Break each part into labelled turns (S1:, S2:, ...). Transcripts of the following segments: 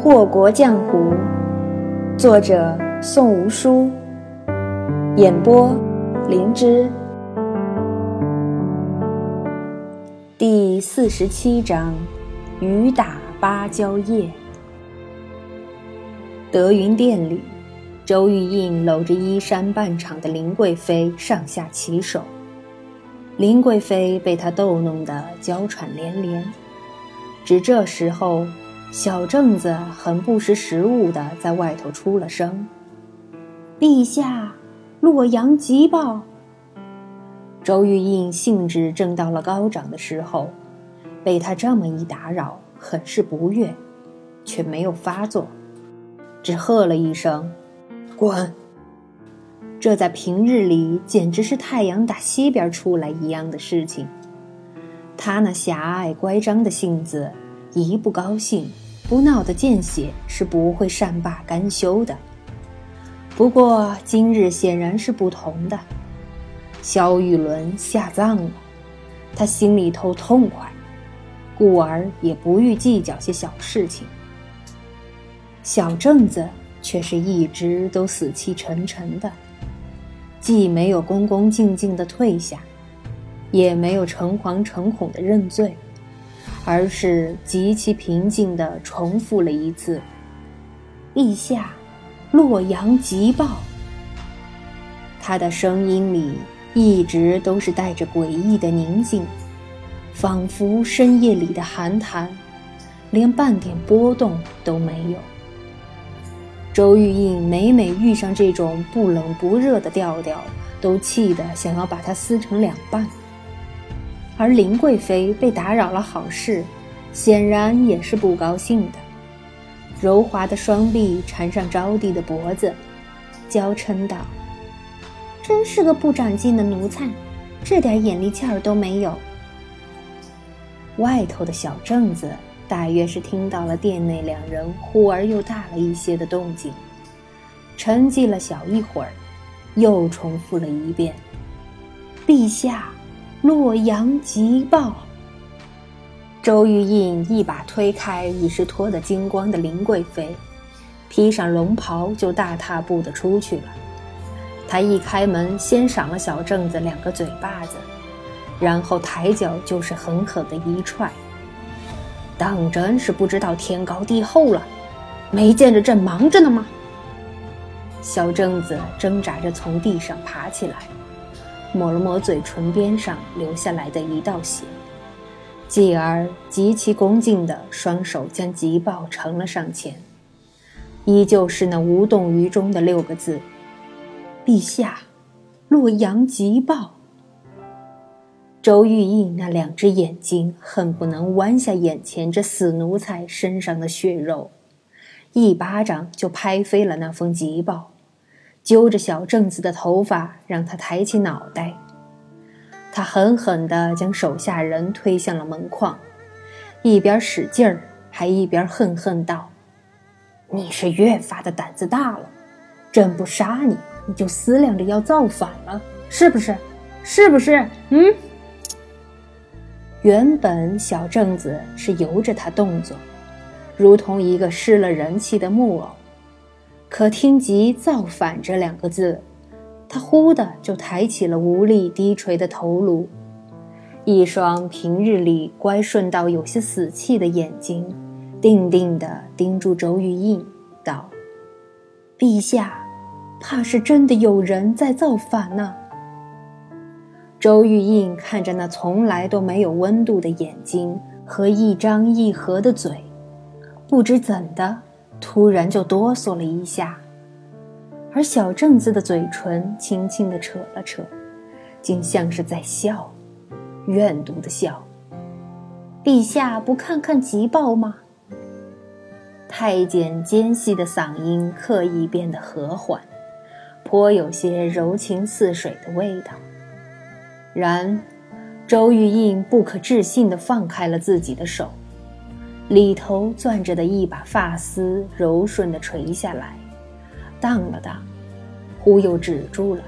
S1: 祸国江湖，作者宋无书，演播灵芝。第四十七章：雨打芭蕉叶。德云殿里，周玉印搂着衣衫半敞的林贵妃上下其手，林贵妃被他逗弄得娇喘连连。只这时候。小正子很不识时务的在外头出了声：“陛下，洛阳急报。”周玉印兴致正到了高涨的时候，被他这么一打扰，很是不悦，却没有发作，只喝了一声：“滚！”这在平日里简直是太阳打西边出来一样的事情。他那狭隘乖张的性子。一不高兴，不闹得见血，是不会善罢甘休的。不过今日显然是不同的，萧玉伦下葬了，他心里头痛快，故而也不欲计较些小事情。小正子却是一直都死气沉沉的，既没有恭恭敬敬的退下，也没有诚惶诚恐的认罪。而是极其平静地重复了一次：“陛下，洛阳急报。”他的声音里一直都是带着诡异的宁静，仿佛深夜里的寒潭，连半点波动都没有。周玉印每每遇上这种不冷不热的调调，都气得想要把它撕成两半。而林贵妃被打扰了好事，显然也是不高兴的。柔滑的双臂缠上招娣的脖子，娇嗔道：“真是个不长进的奴才，这点眼力劲儿都没有。”外头的小正子大约是听到了殿内两人忽而又大了一些的动静，沉寂了小一会儿，又重复了一遍：“陛下。”洛阳急报。周玉印一把推开已是脱得精光的林贵妃，披上龙袍就大踏步的出去了。他一开门，先赏了小正子两个嘴巴子，然后抬脚就是狠狠的一踹。当真是不知道天高地厚了，没见着朕忙着呢吗？小正子挣扎着从地上爬起来。抹了抹嘴唇边上流下来的一道血，继而极其恭敬地双手将急报呈了上前，依旧是那无动于衷的六个字：“陛下，洛阳急报。”周玉印那两只眼睛恨不能剜下眼前这死奴才身上的血肉，一巴掌就拍飞了那封急报。揪着小正子的头发，让他抬起脑袋。他狠狠地将手下人推向了门框，一边使劲儿，还一边恨恨道：“你是越发的胆子大了，朕不杀你，你就思量着要造反了，是不是？是不是？嗯？”原本小正子是由着他动作，如同一个失了人气的木偶。可听及“造反”这两个字，他忽的就抬起了无力低垂的头颅，一双平日里乖顺到有些死气的眼睛，定定地盯住周玉印，道：“陛下，怕是真的有人在造反呢。”周玉印看着那从来都没有温度的眼睛和一张一合的嘴，不知怎的。突然就哆嗦了一下，而小正子的嘴唇轻轻地扯了扯，竟像是在笑，怨毒的笑。陛下不看看急报吗？太监尖细的嗓音刻意变得和缓，颇有些柔情似水的味道。然，周玉印不可置信地放开了自己的手。里头攥着的一把发丝柔顺地垂下来，荡了荡，忽又止住了。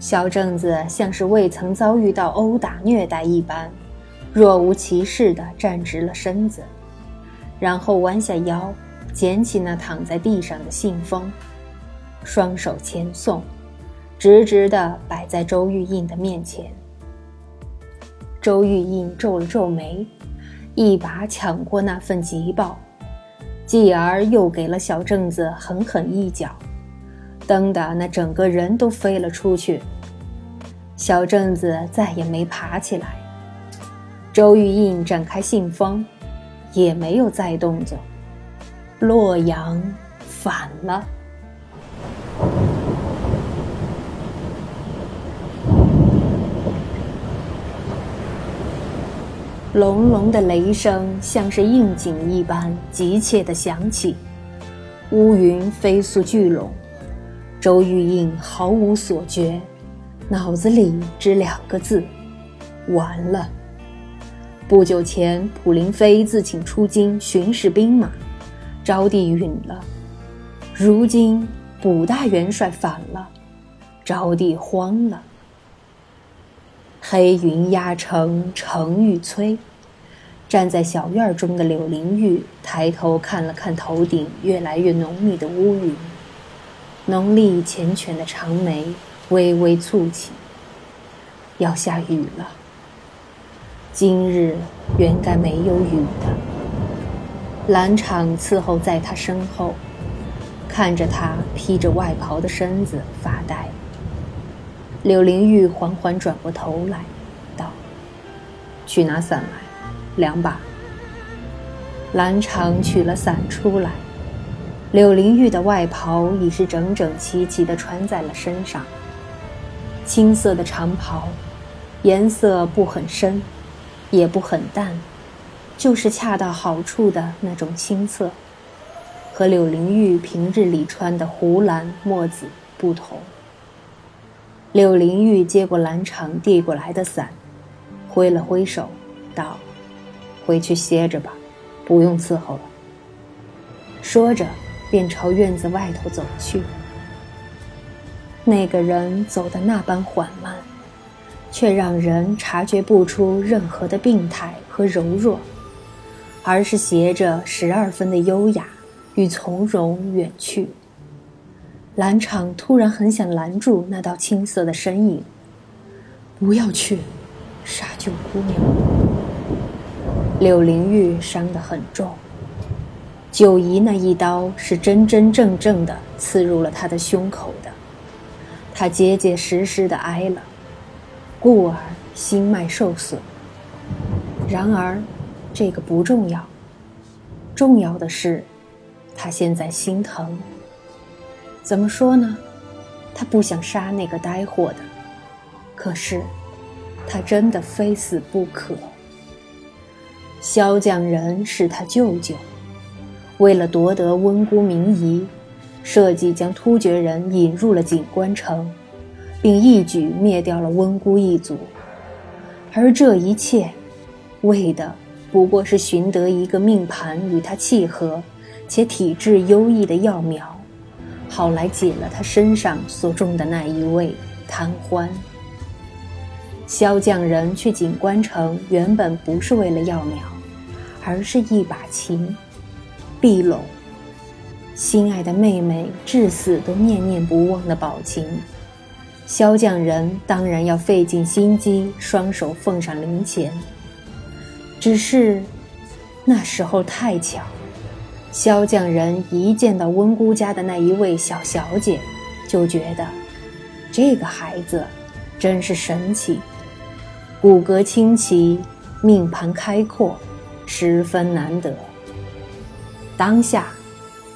S1: 小正子像是未曾遭遇到殴打虐待一般，若无其事地站直了身子，然后弯下腰，捡起那躺在地上的信封，双手牵送，直直地摆在周玉印的面前。周玉印皱了皱眉，一把抢过那份急报，继而又给了小正子狠狠一脚，蹬得那整个人都飞了出去。小正子再也没爬起来。周玉印展开信封，也没有再动作。洛阳反了。隆隆的雷声像是应景一般急切地响起，乌云飞速聚拢。周玉印毫无所觉，脑子里只两个字：完了。不久前，普林飞自请出京巡视兵马，招娣允了。如今，卜大元帅反了，招娣慌了。黑云压城城欲摧。站在小院中的柳灵玉抬头看了看头顶越来越浓密的乌云，浓丽缱绻的长眉微微蹙起。要下雨了。今日原该没有雨的。蓝场伺候在他身后，看着他披着外袍的身子发呆。柳灵玉缓缓转过头来，道：“去拿伞来。”两把。蓝场取了伞出来，柳灵玉的外袍已是整整齐齐地穿在了身上。青色的长袍，颜色不很深，也不很淡，就是恰到好处的那种青色，和柳灵玉平日里穿的湖蓝、墨紫不同。柳灵玉接过蓝场递过来的伞，挥了挥手，道。回去歇着吧，不用伺候了。说着，便朝院子外头走去。那个人走得那般缓慢，却让人察觉不出任何的病态和柔弱，而是携着十二分的优雅与从容远去。蓝场突然很想拦住那道青色的身影，不要去，杀救姑娘。柳灵玉伤得很重，九姨那一刀是真真正正的刺入了她的胸口的，她结结实实的挨了，故而心脉受损。然而，这个不重要，重要的是，她现在心疼。怎么说呢？他不想杀那个呆货的，可是，他真的非死不可。萧将人是他舅舅，为了夺得温姑名仪，设计将突厥人引入了景官城，并一举灭掉了温姑一族。而这一切，为的不过是寻得一个命盘与他契合，且体质优异的药苗，好来解了他身上所中的那一味贪欢。萧将人去景官城，原本不是为了药苗，而是一把琴，碧龙，心爱的妹妹至死都念念不忘的宝琴。萧将人当然要费尽心机，双手奉上灵钱。只是那时候太巧，萧匠人一见到温姑家的那一位小小姐，就觉得这个孩子真是神奇。骨骼清奇，命盘开阔，十分难得。当下，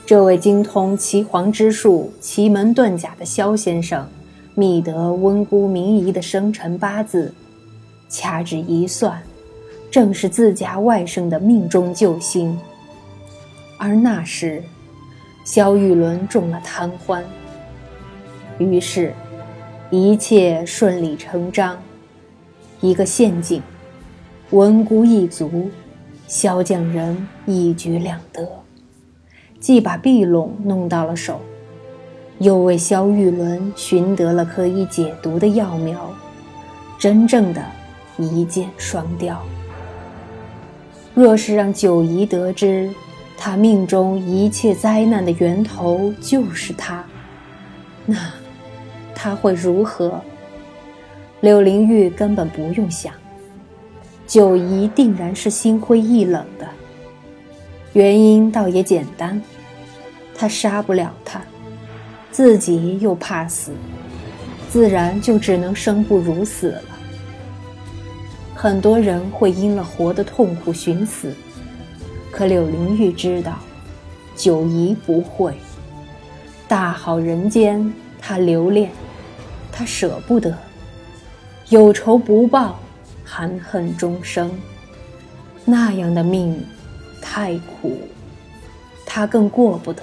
S1: 这位精通岐黄之术、奇门遁甲的萧先生，觅得温姑明仪的生辰八字，掐指一算，正是自家外甥的命中救星。而那时，萧玉伦中了贪欢，于是，一切顺理成章。一个陷阱，文姑一族，萧将人一举两得，既把碧龙弄到了手，又为萧玉伦寻得了可以解毒的药苗，真正的一箭双雕。若是让九姨得知他命中一切灾难的源头就是他，那他会如何？柳灵玉根本不用想，九姨定然是心灰意冷的。原因倒也简单，他杀不了他，自己又怕死，自然就只能生不如死了。很多人会因了活的痛苦寻死，可柳灵玉知道，九姨不会。大好人间，她留恋，她舍不得。有仇不报，含恨终生。那样的命，太苦，他更过不得。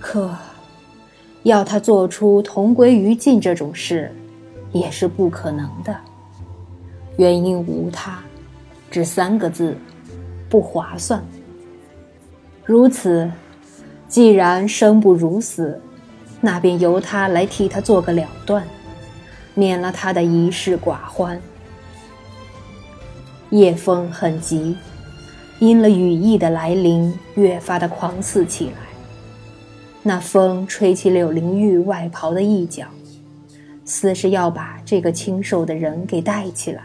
S1: 可，要他做出同归于尽这种事，也是不可能的。原因无他，只三个字：不划算。如此，既然生不如死，那便由他来替他做个了断，免了他的一世寡欢。夜风很急，因了雨意的来临，越发的狂肆起来。那风吹起柳灵玉外袍的一角，似是要把这个清瘦的人给带起来。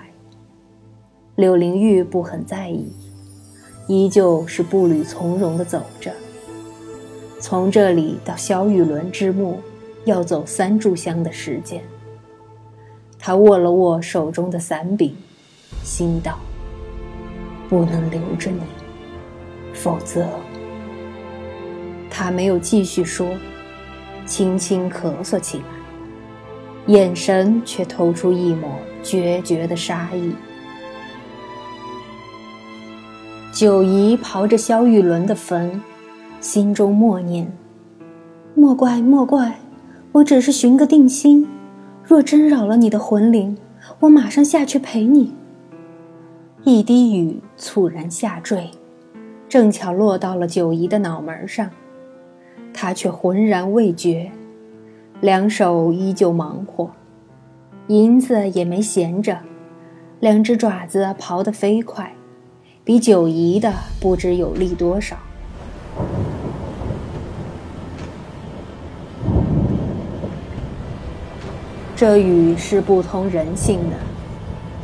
S1: 柳灵玉不很在意，依旧是步履从容地走着。从这里到萧玉伦之墓，要走三炷香的时间。他握了握手中的伞柄，心道：“不能留着你，否则……”他没有继续说，轻轻咳嗽起来，眼神却透出一抹决绝的杀意。九姨刨着萧玉伦的坟，心中默念：“莫怪莫怪，我只是寻个定心。若真扰了你的魂灵，我马上下去陪你。”一滴雨猝然下坠，正巧落到了九姨的脑门上，她却浑然未觉，两手依旧忙活，银子也没闲着，两只爪子刨得飞快。比九姨的不知有力多少。这雨是不通人性的，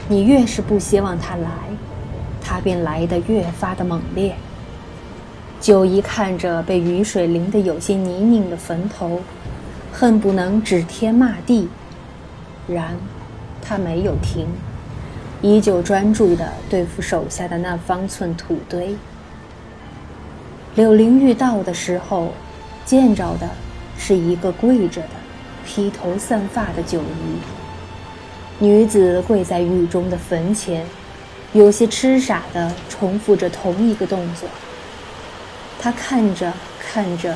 S1: 你越是不希望它来，它便来得越发的猛烈。九姨看着被雨水淋得有些泥泞的坟头，恨不能指天骂地，然，他没有停。依旧专注地对付手下的那方寸土堆。柳灵玉到的时候，见着的是一个跪着的、披头散发的九姨。女子跪在狱中的坟前，有些痴傻地重复着同一个动作。她看着看着，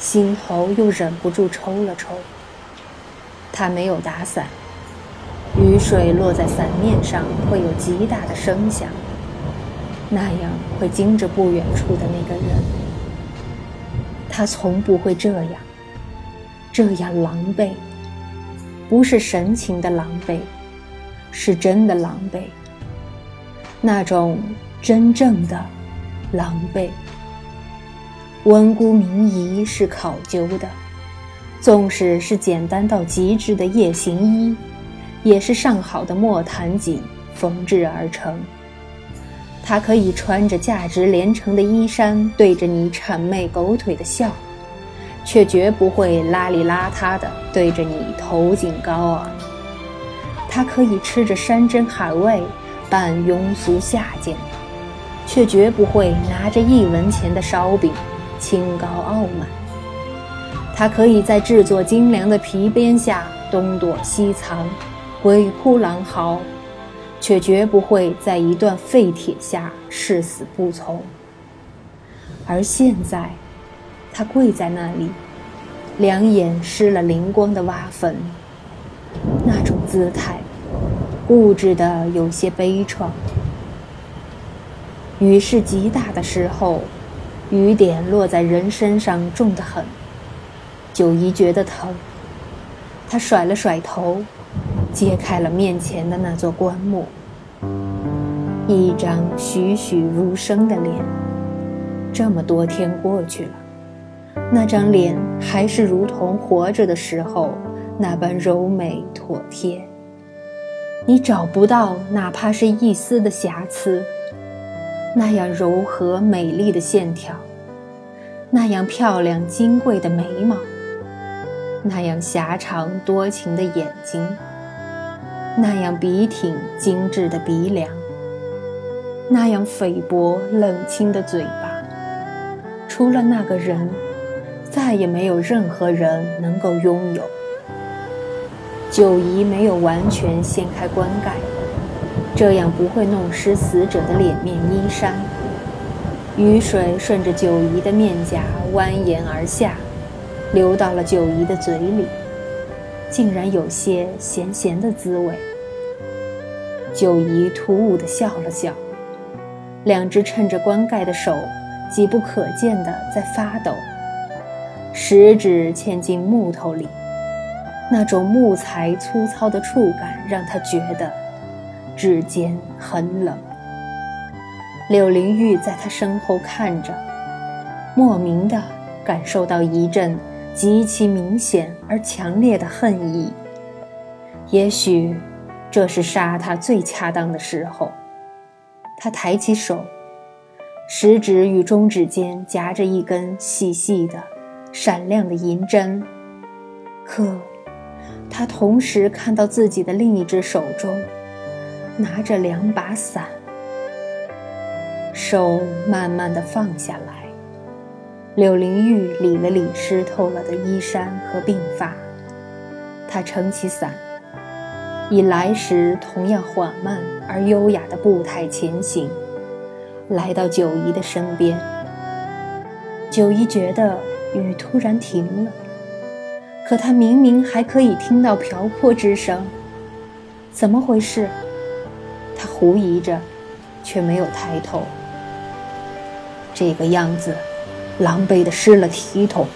S1: 心头又忍不住抽了抽。她没有打伞。雨水落在伞面上会有极大的声响，那样会惊着不远处的那个人。他从不会这样，这样狼狈，不是神情的狼狈，是真的狼狈。那种真正的狼狈。温姑明仪是考究的，纵使是简单到极致的夜行衣。也是上好的墨檀锦缝制而成。他可以穿着价值连城的衣衫，对着你谄媚狗腿的笑，却绝不会邋里邋遢的对着你头颈高昂。他可以吃着山珍海味，扮庸俗下贱，却绝不会拿着一文钱的烧饼，清高傲慢。他可以在制作精良的皮鞭下东躲西藏。鬼哭狼嚎，却绝不会在一段废铁下誓死不从。而现在，他跪在那里，两眼失了灵光的挖坟，那种姿态，固执的有些悲怆。雨势极大的时候，雨点落在人身上重得很，九姨觉得疼，她甩了甩头。揭开了面前的那座棺木，一张栩栩如生的脸，这么多天过去了，那张脸还是如同活着的时候那般柔美妥帖。你找不到哪怕是一丝的瑕疵，那样柔和美丽的线条，那样漂亮金贵的眉毛，那样狭长多情的眼睛，那样笔挺精致的鼻梁，那样菲薄冷清的嘴巴，除了那个人，再也没有任何人能够拥有。九姨没有完全掀开棺盖，这样不会弄湿死者的脸面衣衫。雨水顺着九姨的面颊蜿蜒而下，流到了九姨的嘴里，竟然有些咸咸的滋味。九姨突兀地笑了笑，两只趁着棺盖的手，几不可见的在发抖，食指嵌进木头里。那种木材粗糙的触感让他觉得指尖很冷。柳灵玉在他身后看着，莫名的感受到一阵极其明显而强烈的恨意。也许这是杀他最恰当的时候。他抬起手，食指与中指间夹着一根细细的、闪亮的银针，可。他同时看到自己的另一只手中拿着两把伞，手慢慢的放下来。柳灵玉理了理湿透了的衣衫和鬓发，他撑起伞，以来时同样缓慢而优雅的步态前行，来到九姨的身边。九姨觉得雨突然停了。可他明明还可以听到瓢泼之声，怎么回事？他狐疑着，却没有抬头。这个样子，狼狈的失了体统。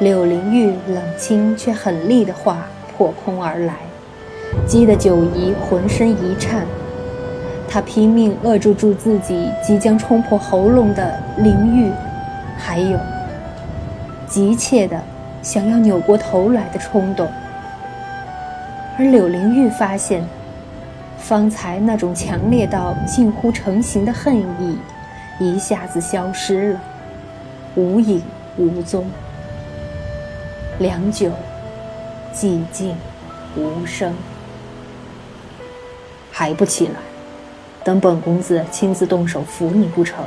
S1: 柳灵玉冷清却狠厉的话破空而来，激得九姨浑身一颤。她拼命扼住住自己即将冲破喉咙的灵玉，还有急切的。想要扭过头来的冲动，而柳灵玉发现，方才那种强烈到近乎成型的恨意，一下子消失了，无影无踪。良久，寂静无声，还不起来？等本公子亲自动手扶你不成？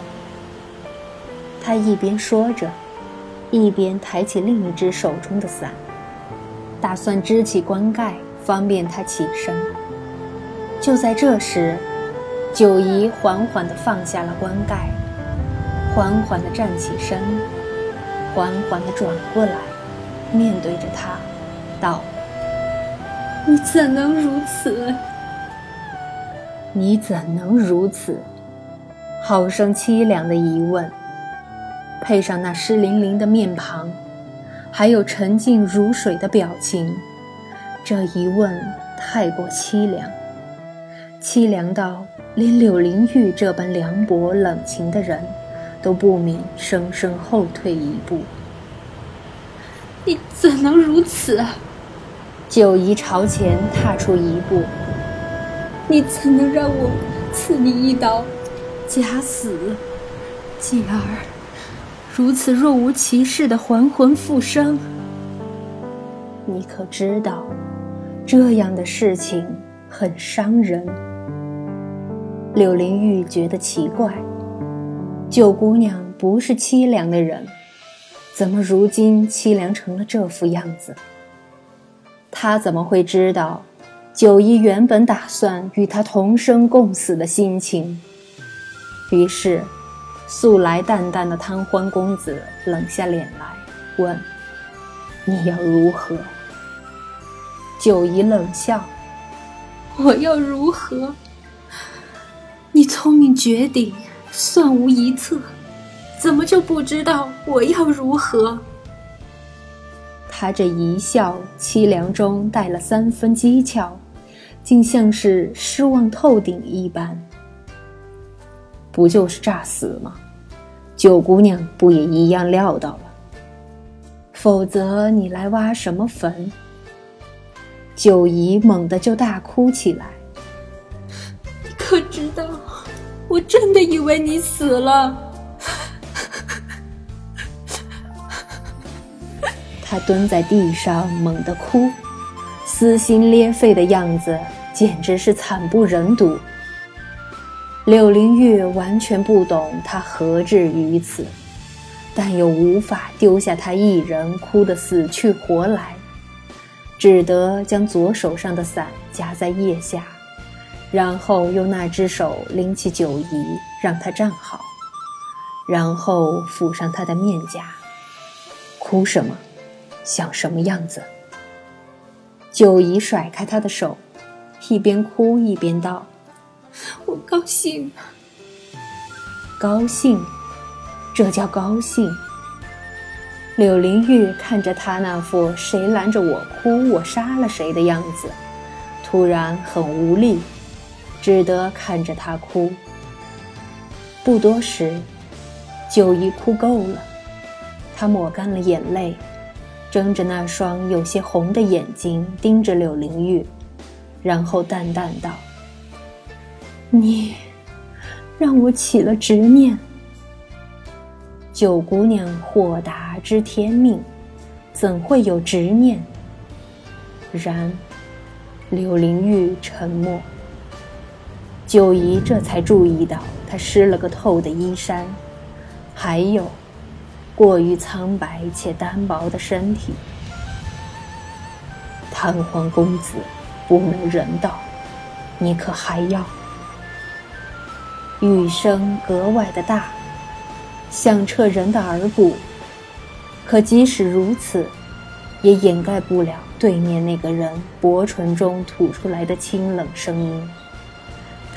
S1: 他一边说着。一边抬起另一只手中的伞，打算支起棺盖，方便他起身。就在这时，九姨缓缓地放下了棺盖，缓缓地站起身，缓缓地转过来，面对着他，道：“你怎能如此？你怎能如此？”好生凄凉的疑问。配上那湿淋淋的面庞，还有沉静如水的表情，这一问太过凄凉，凄凉到连柳灵玉这般凉薄冷情的人，都不免生生后退一步。你怎能如此？九姨朝前踏出一步。你怎能让我刺你一刀，假死，继而？如此若无其事的还魂复生，你可知道，这样的事情很伤人。柳灵玉觉得奇怪，九姑娘不是凄凉的人，怎么如今凄凉成了这副样子？她怎么会知道，九姨原本打算与他同生共死的心情？于是。素来淡淡的贪欢公子冷下脸来，问：“你要如何？”九姨冷笑：“我要如何？你聪明绝顶，算无一策，怎么就不知道我要如何？”他这一笑凄凉中带了三分讥诮，竟像是失望透顶一般。不就是诈死吗？九姑娘不也一样料到了？否则你来挖什么坟？九姨猛地就大哭起来。
S2: 你可知道，我真的以为你死了。
S1: 她蹲在地上猛地哭，撕心裂肺的样子简直是惨不忍睹。柳灵玉完全不懂他何至于此。但又无法丢下他一人哭得死去活来，只得将左手上的伞夹在腋下，然后用那只手拎起九姨，让她站好，然后抚上她的面颊。哭什么？想什么样子？九姨甩开他的手，一边哭一边道：“
S2: 我高兴，
S1: 高兴。”这叫高兴。柳灵玉看着他那副“谁拦着我哭，我杀了谁”的样子，突然很无力，只得看着他哭。不多时，九姨哭够了，她抹干了眼泪，睁着那双有些红的眼睛盯着柳灵玉，然后淡淡道：“你让我起了执念。”九姑娘豁达知天命，怎会有执念？然，柳灵玉沉默。九姨这才注意到他湿了个透的衣衫，还有过于苍白且单薄的身体。瘫痪公子不能人道，你可还要？雨声格外的大。响彻人的耳骨，可即使如此，也掩盖不了对面那个人薄唇中吐出来的清冷声音。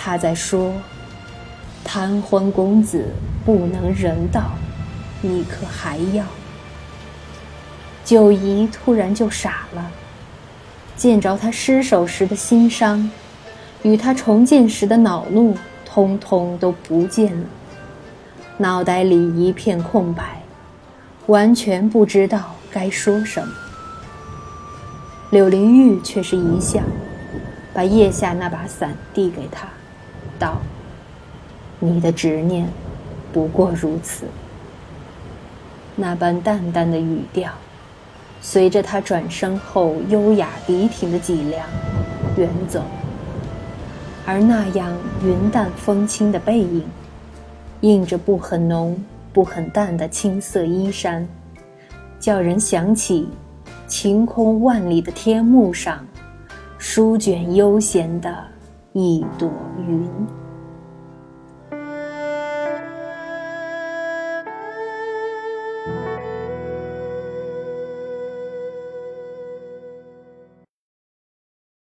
S1: 他在说：“贪欢公子不能人道，你可还要？”九姨突然就傻了，见着他失手时的心伤，与他重见时的恼怒，通通都不见了。脑袋里一片空白，完全不知道该说什么。柳灵玉却是一笑，把腋下那把伞递给他，道：“你的执念，不过如此。”那般淡淡的语调，随着他转身后优雅笔挺的脊梁远走，而那样云淡风轻的背影。映着不很浓、不很淡的青色衣衫，叫人想起晴空万里的天幕上，舒卷悠闲的一朵云。